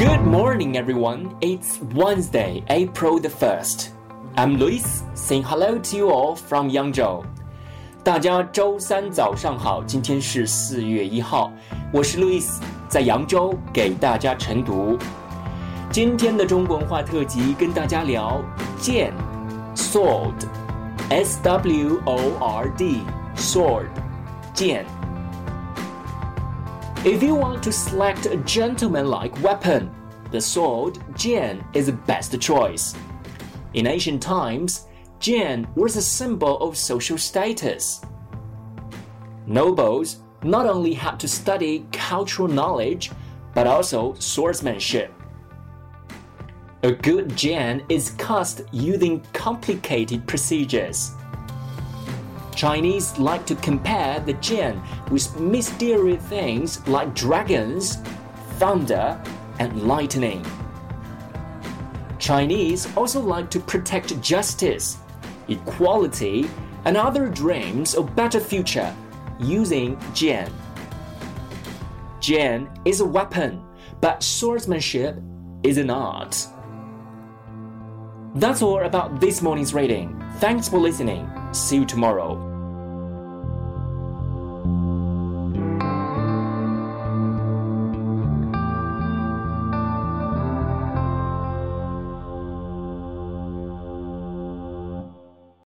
Good morning, everyone. It's Wednesday, April the 1st. I'm Lewis, saying hello to you all from Yangzhou. 大家周三早上好，今天是四月一号，我是 Lewis，在扬州给大家晨读。今天的中国文化特辑跟大家聊剑 （sword），S W O R D，sword，剑。If you want to select a gentleman-like weapon, the sword jian is the best choice. In ancient times, jian was a symbol of social status. Nobles not only had to study cultural knowledge, but also swordsmanship. A good jian is cast using complicated procedures. Chinese like to compare the jian with mysterious things like dragons, thunder, and lightning. Chinese also like to protect justice, equality, and other dreams of better future using jian. Jian is a weapon, but swordsmanship is an art. That's all about this morning's reading. Thanks for listening. See you tomorrow. Mm-hmm.